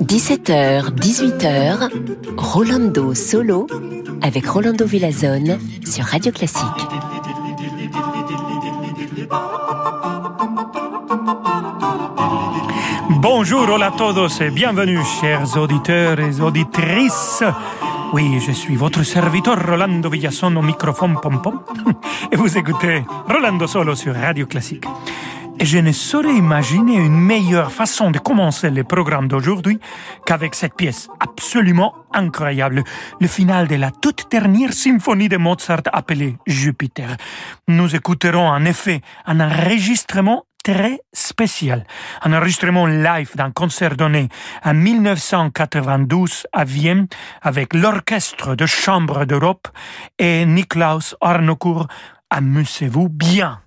17h, 18h, Rolando Solo avec Rolando Villazone sur Radio Classique. Bonjour hola todos et bienvenue chers auditeurs et auditrices. Oui, je suis votre serviteur Rolando Villazone au microphone pom pom et vous écoutez Rolando Solo sur Radio Classique. Et je ne saurais imaginer une meilleure façon de commencer le programme d'aujourd'hui qu'avec cette pièce absolument incroyable, le final de la toute dernière symphonie de Mozart appelée Jupiter. Nous écouterons en effet un enregistrement très spécial, un enregistrement live d'un concert donné en 1992 à Vienne avec l'Orchestre de Chambre d'Europe et Niklaus Arnocourt. Amusez-vous bien.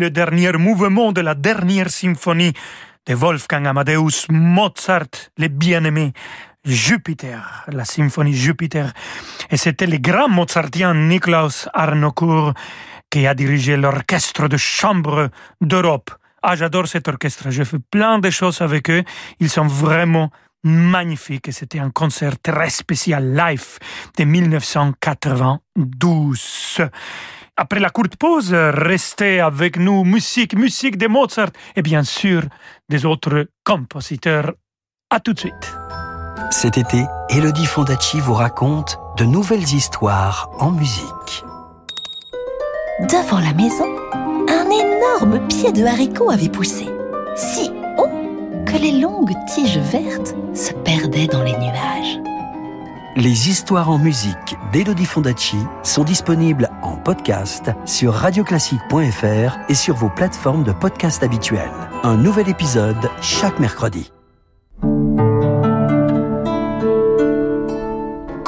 Le dernier mouvement de la dernière symphonie de Wolfgang Amadeus Mozart, le bien-aimé Jupiter, la symphonie Jupiter. Et c'était le grand mozartien Niklaus Arnoncourt qui a dirigé l'orchestre de chambre d'Europe. Ah, j'adore cet orchestre. J'ai fait plein de choses avec eux. Ils sont vraiment magnifiques. Et c'était un concert très spécial live de 1992. Après la courte pause, restez avec nous. Musique, musique de Mozart et bien sûr des autres compositeurs. À tout de suite. Cet été, Elodie Fondacci vous raconte de nouvelles histoires en musique. Devant la maison, un énorme pied de haricot avait poussé, si haut que les longues tiges vertes se perdaient dans les nuages. Les histoires en musique d'Elodie Fondacci sont disponibles en podcast sur radioclassique.fr et sur vos plateformes de podcast habituelles. Un nouvel épisode chaque mercredi.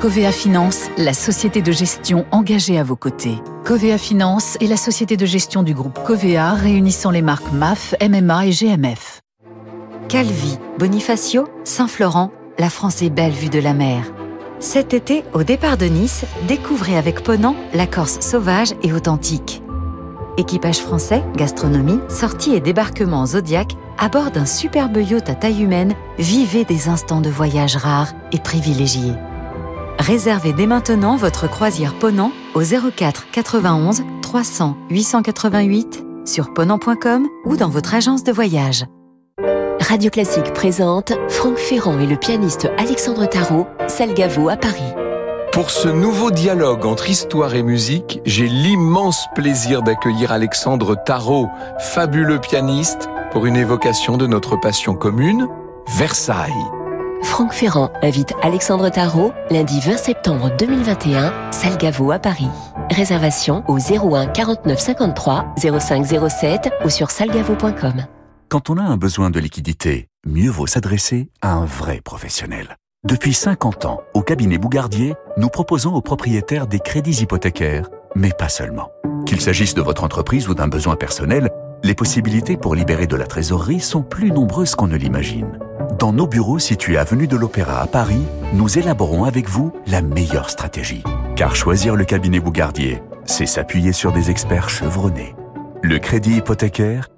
Covea Finance, la société de gestion engagée à vos côtés. Covea Finance est la société de gestion du groupe Covea réunissant les marques MAF, MMA et GMF. Calvi, Bonifacio, Saint-Florent, la France est belle vue de la mer. Cet été, au départ de Nice, découvrez avec Ponant la Corse sauvage et authentique. Équipage français, gastronomie, sortie et débarquement Zodiac à bord d'un superbe yacht à taille humaine, vivez des instants de voyage rares et privilégiés. Réservez dès maintenant votre croisière Ponant au 04 91 300 888 sur ponant.com ou dans votre agence de voyage. Radio Classique présente Franck Ferrand et le pianiste Alexandre Tarot, Salgavo à Paris. Pour ce nouveau dialogue entre histoire et musique, j'ai l'immense plaisir d'accueillir Alexandre Tarot, fabuleux pianiste, pour une évocation de notre passion commune, Versailles. Franck Ferrand invite Alexandre Tarot lundi 20 septembre 2021, Salgavo à Paris. Réservation au 01 49 53 05 07 ou sur salgavo.com. Quand on a un besoin de liquidité, mieux vaut s'adresser à un vrai professionnel. Depuis 50 ans, au cabinet Bougardier, nous proposons aux propriétaires des crédits hypothécaires, mais pas seulement. Qu'il s'agisse de votre entreprise ou d'un besoin personnel, les possibilités pour libérer de la trésorerie sont plus nombreuses qu'on ne l'imagine. Dans nos bureaux situés avenue de l'Opéra à Paris, nous élaborons avec vous la meilleure stratégie. Car choisir le cabinet Bougardier, c'est s'appuyer sur des experts chevronnés. Le crédit hypothécaire,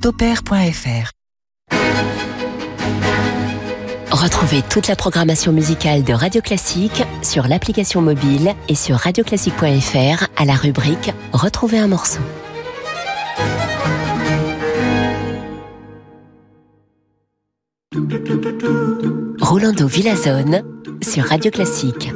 Topair.fr Retrouvez toute la programmation musicale de Radio Classique sur l'application mobile et sur radioclassique.fr à la rubrique Retrouver un morceau. Rolando Villazone sur Radio Classique.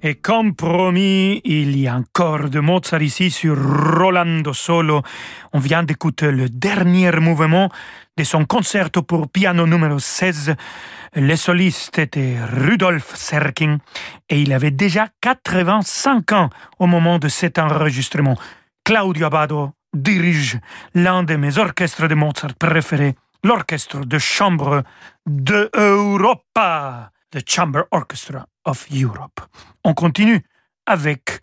Et comme promis, il y a encore de Mozart ici sur Rolando Solo. On vient d'écouter le dernier mouvement de son concerto pour piano numéro 16. Le soliste était Rudolf Serkin et il avait déjà 85 ans au moment de cet enregistrement. Claudio Abbado dirige l'un de mes orchestres de Mozart préférés, l'orchestre de chambre de Europa, the Chamber Orchestra of Europe. On continue avec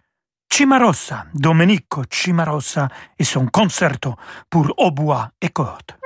Cimarossa, Domenico Cimarossa et son concerto pour hautbois et cordes.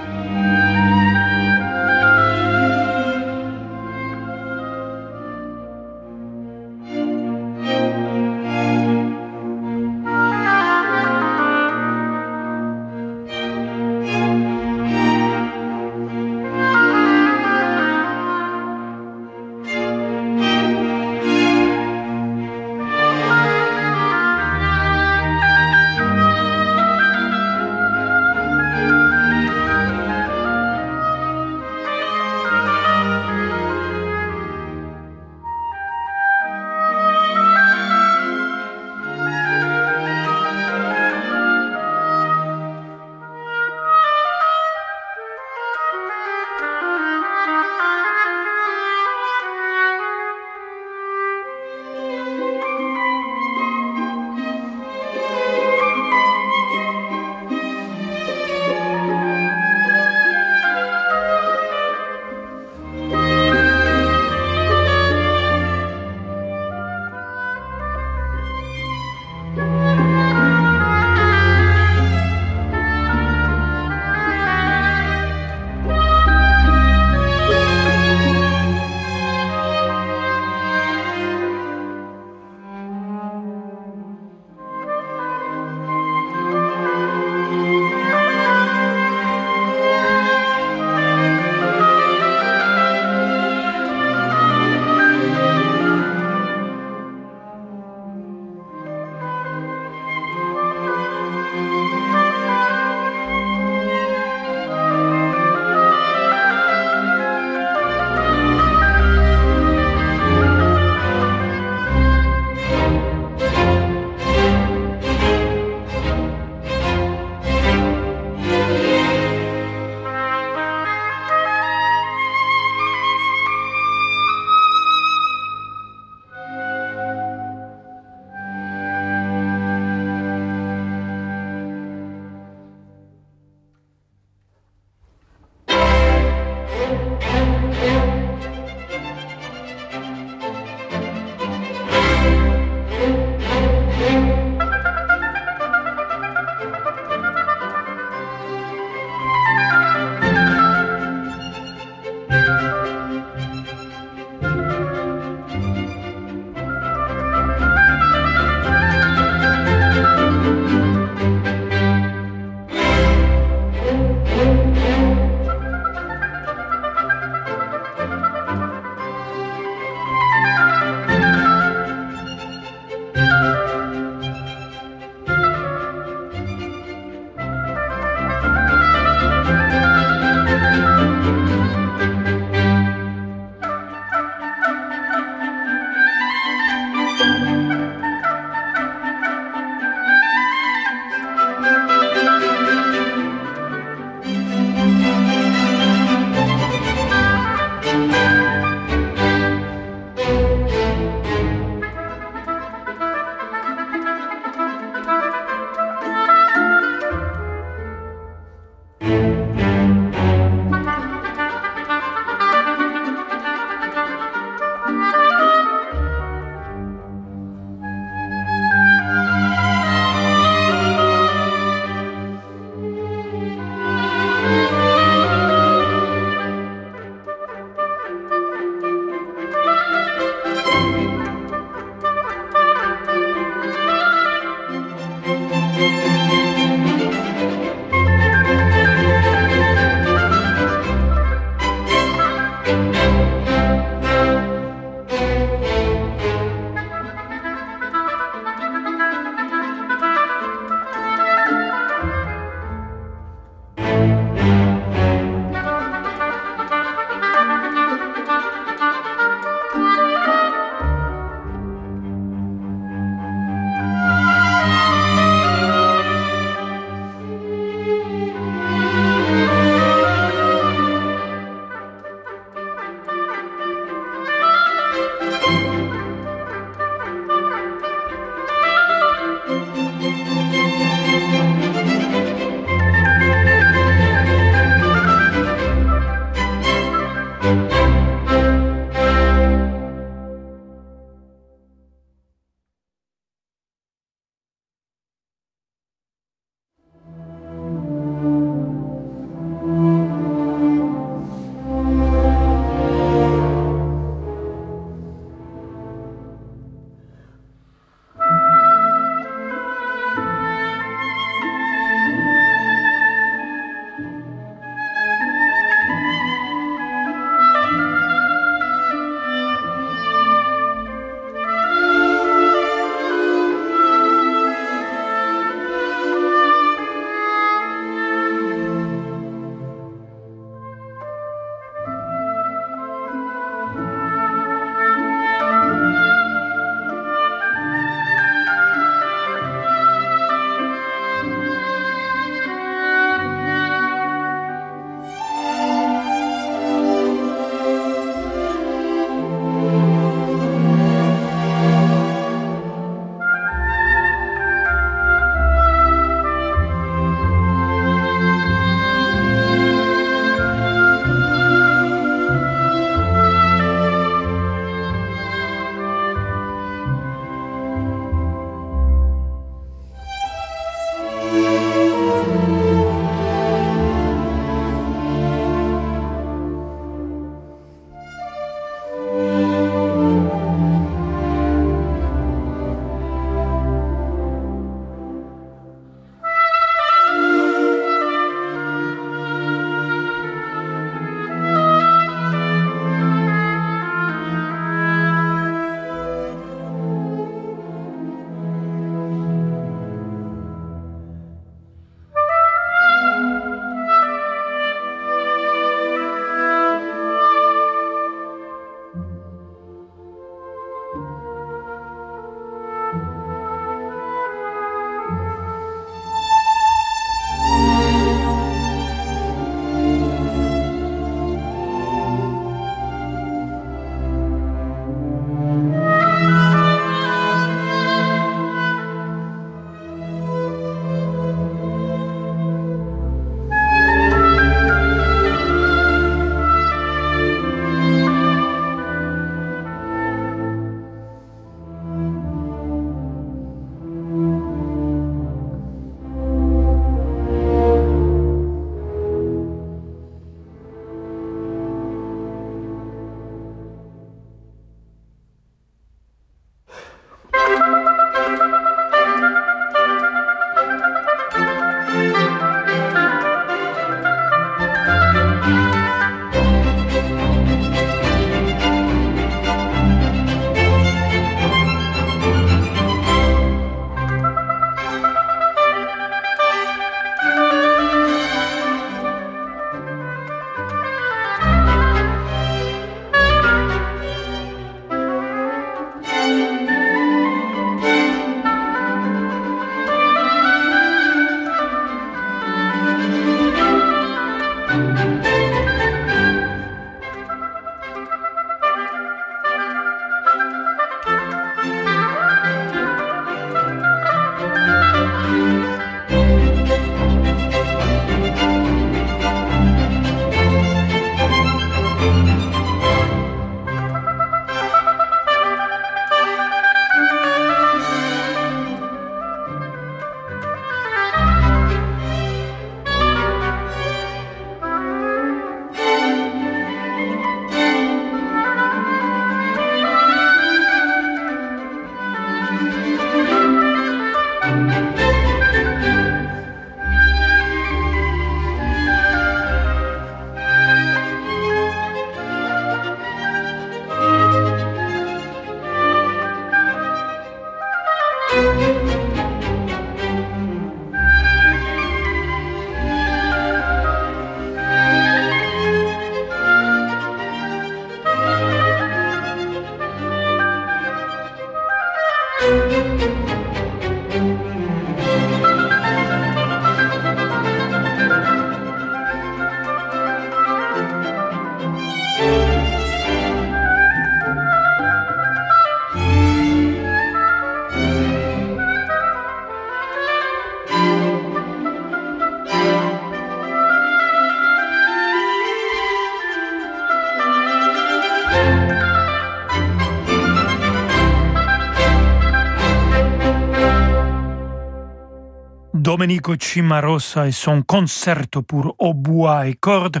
Domenico Cimarosa et son concerto pour hautbois et cordes,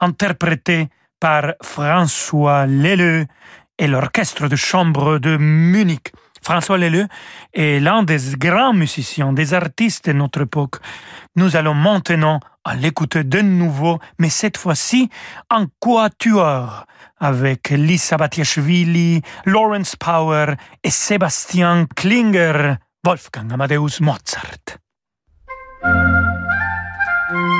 interprété par François Leleu et l'orchestre de chambre de Munich. François Leleu est l'un des grands musiciens, des artistes de notre époque. Nous allons maintenant l'écouter de nouveau, mais cette fois-ci en quatuor, avec Lisa Batiashvili, Lawrence Power et Sébastien Klinger, Wolfgang Amadeus Mozart. Música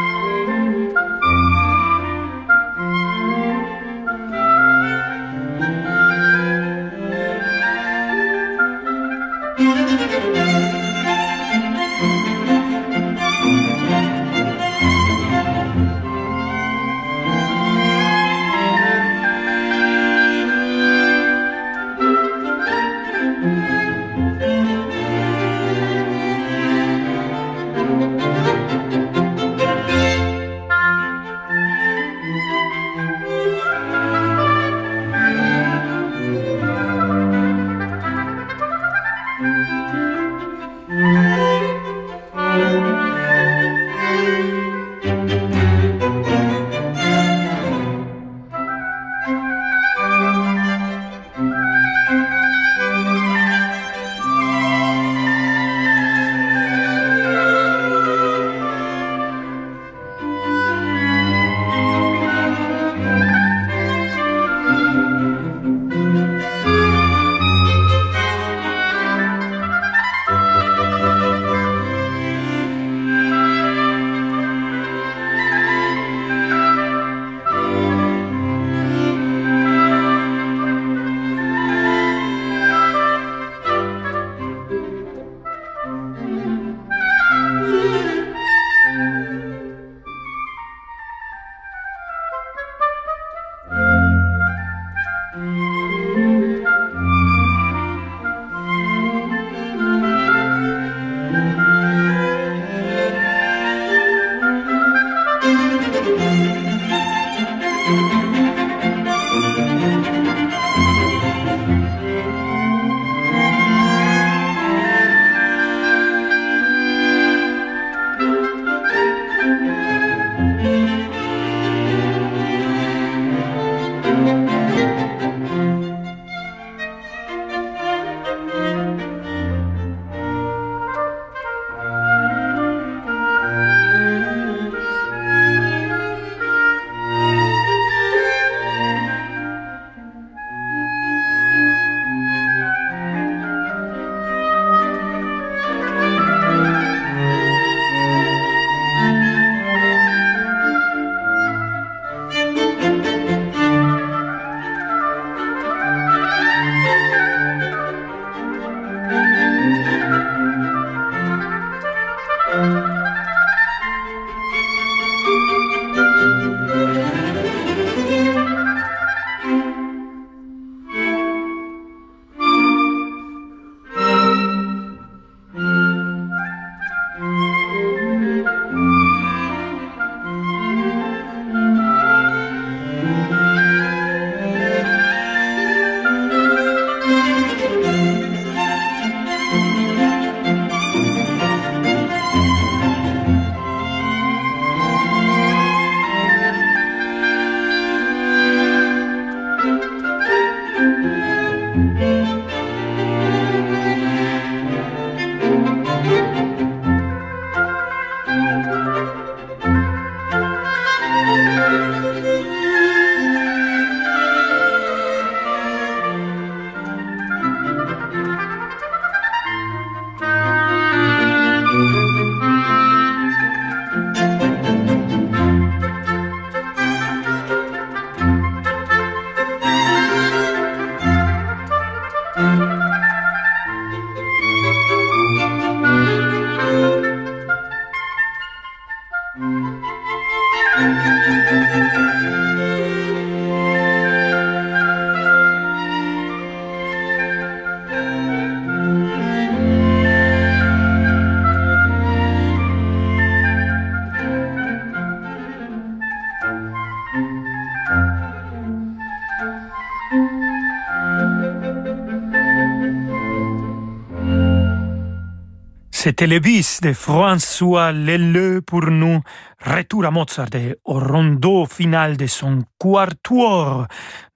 C'était le bis de François Leleu pour nous. Retour à Mozart et au rondo final de son quatuor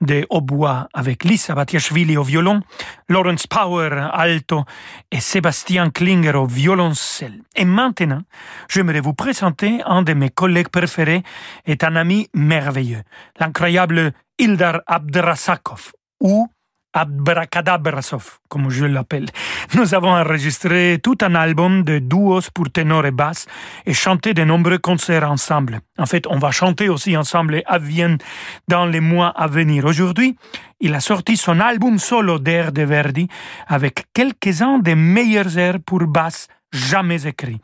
de hautbois avec Lisa Batiashvili au violon, Lawrence Power alto et Sébastien Klinger au violoncelle. Et maintenant, j'aimerais vous présenter un de mes collègues préférés et un ami merveilleux, l'incroyable Ildar Abdrasakov, ou Abracadabrasov, comme je l'appelle. Nous avons enregistré tout un album de duos pour ténor et basse et chanté de nombreux concerts ensemble. En fait, on va chanter aussi ensemble à Vienne dans les mois à venir. Aujourd'hui, il a sorti son album solo d'air de Verdi avec quelques-uns des meilleurs airs pour basse jamais écrits.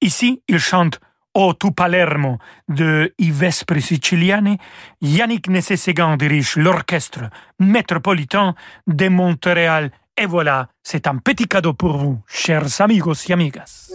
Ici, il chante O tu Palermo de Vespri Siciliani, Yannick Nessé-Ségan dirige l'orchestre métropolitain de Montréal. Et voilà, c'est un petit cadeau pour vous, chers amigos et amigas.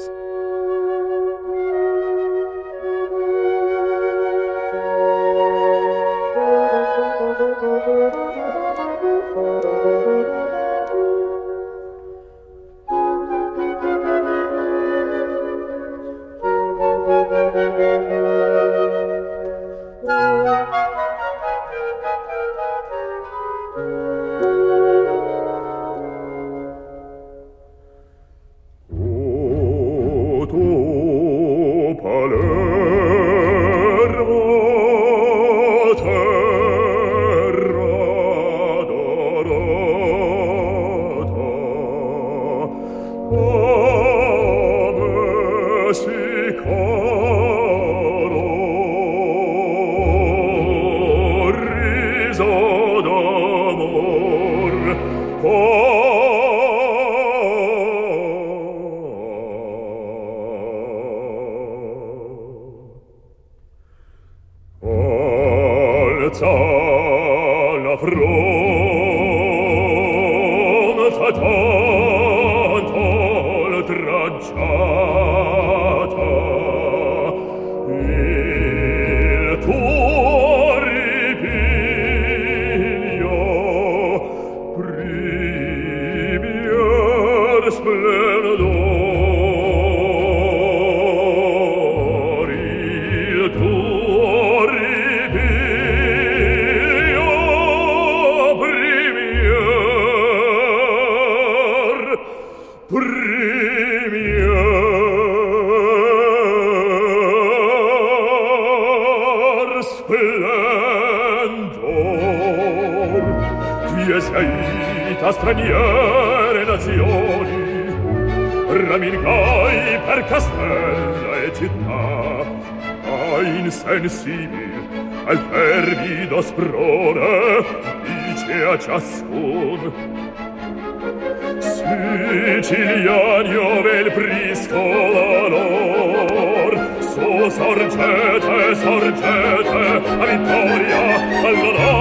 Sorgete a vittoria all'onor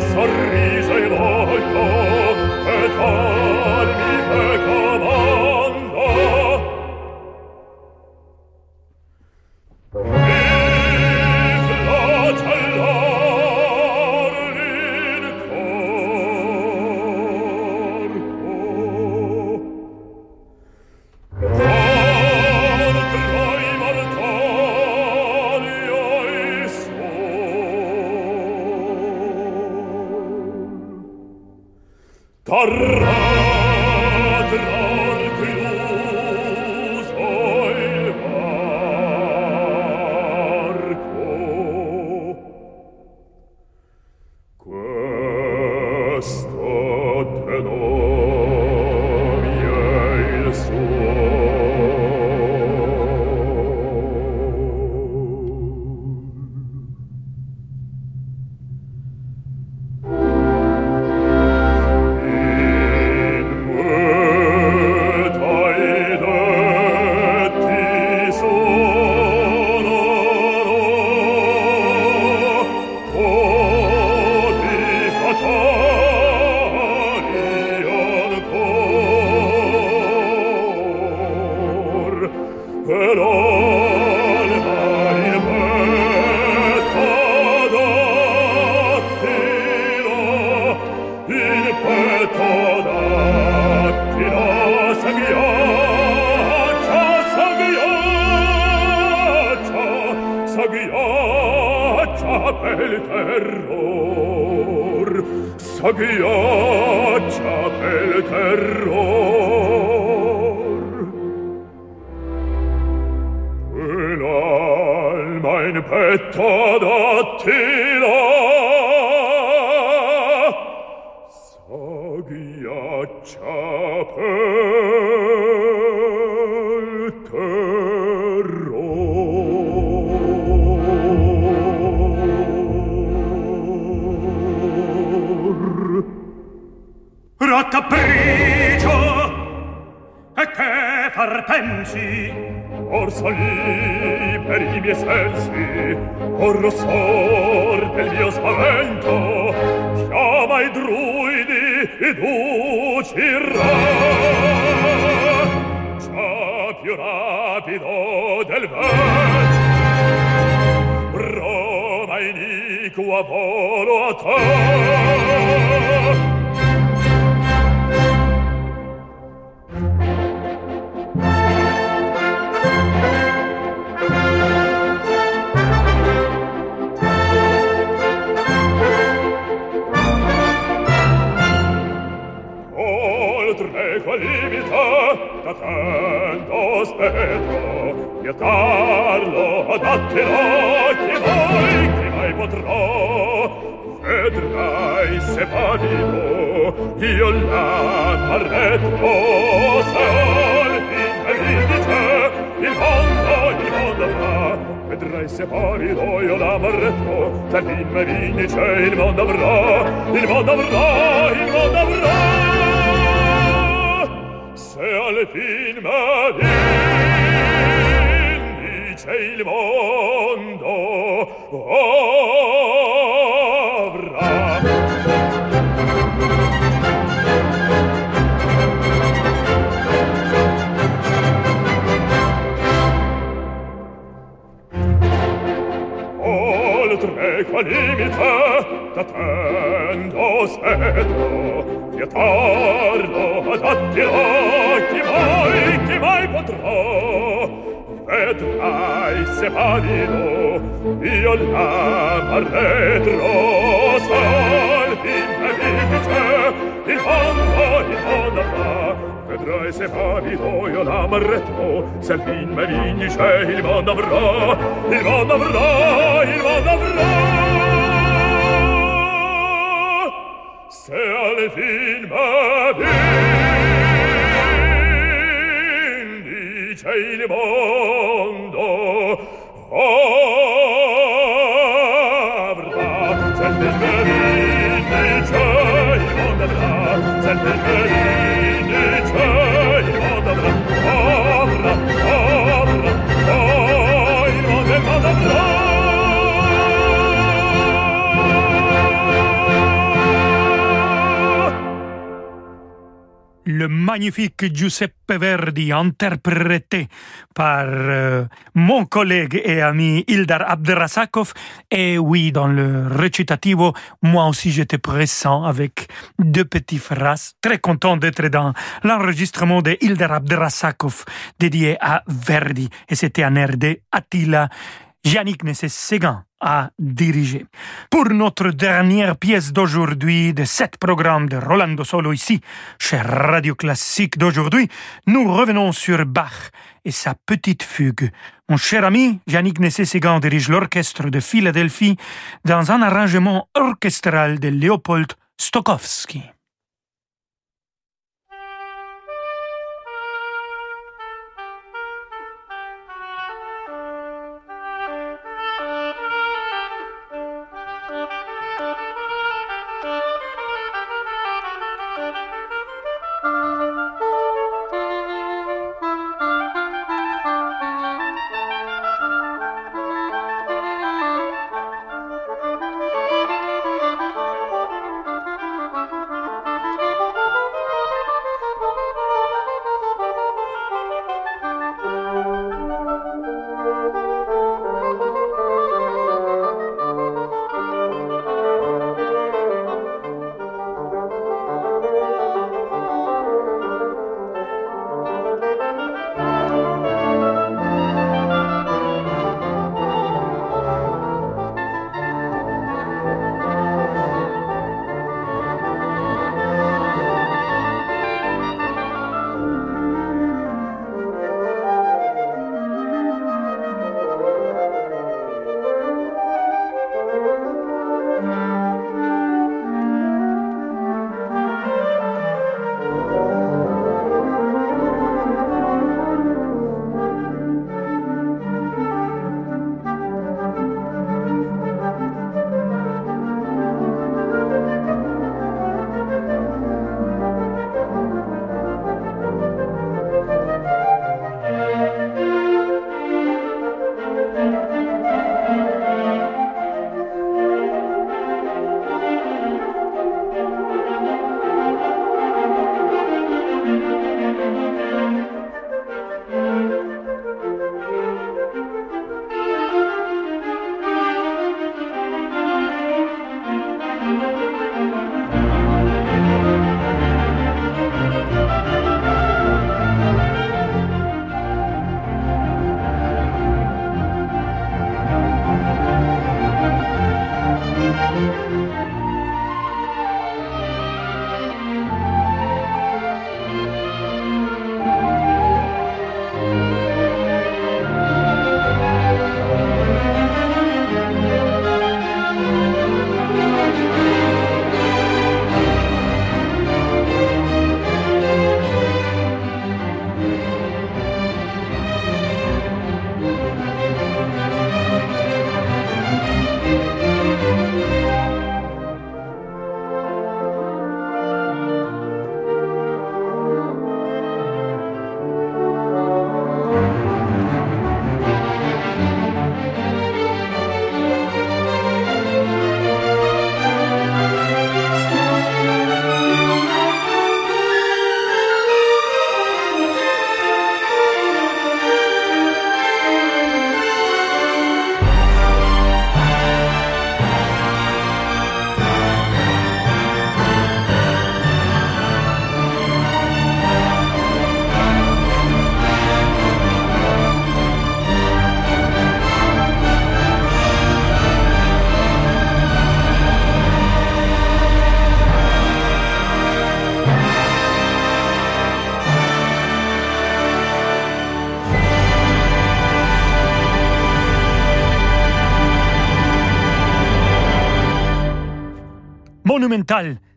sorpresa faccia ghiaccia del terror. E l'alma in petto d'attila sensi or salì per i miei sensi or rossor del mio spavento chiama i druidi ed uccirà già più rapido del vento Roma iniqua volo a te. tanto spettro vietarlo adattelo che mai, che mai potrò vedrai se pavido io la parretto se olvi e mi dice il mondo il mondo fa vedrai se pavido io la parretto se dice il mondo avrò il mondo avrò. fin matin dice il mondo avrà. Oltre qual limite t'attendo sedo spetto vietarlo adattirò chi mai chi mai potrà? Vedrai se pavido io l'amarretro salvi me dice il mondo il mondo fa. Vedrai se pavido io l'amarretro se al fin me vince il mondo avrà il mondo avrà il mondo avrà se al fin m'avvin dice il mondo avrà se al fin m'avvin dice il mondo avrà se al fin m'avvin dice il mondo avrà avrà avrà oh il mondo avrà. Le magnifique Giuseppe Verdi, interprété par euh, mon collègue et ami Ildar Abdrasakov. Et oui, dans le recitativo, moi aussi j'étais présent avec deux petites phrases. Très content d'être dans l'enregistrement de Ildar Abdrasakov dédié à Verdi. Et c'était un air de Attila Yannick Nessé-Séguin a dirigé. Pour notre dernière pièce d'aujourd'hui de sept programmes de Rolando Solo ici, chez Radio Classique d'aujourd'hui, nous revenons sur Bach et sa petite fugue. Mon cher ami, Yannick Nessé-Séguin dirige l'orchestre de Philadelphie dans un arrangement orchestral de Léopold Stokowski.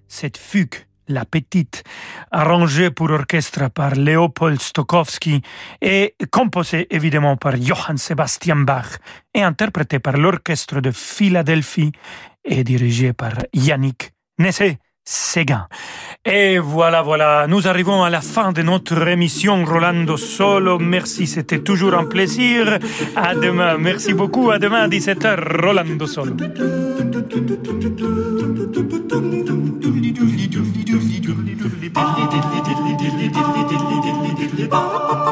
Cette fugue, la petite, arrangée pour orchestre par Léopold Stokowski et composée évidemment par Johann Sebastian Bach et interprétée par l'orchestre de Philadelphie et dirigée par Yannick Nessé. Séguin. Et voilà, voilà, nous arrivons à la fin de notre émission Rolando Solo. Merci, c'était toujours un plaisir. À demain, merci beaucoup. À demain à 17h, Rolando Solo. Ba ba ba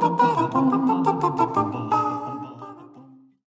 ba ba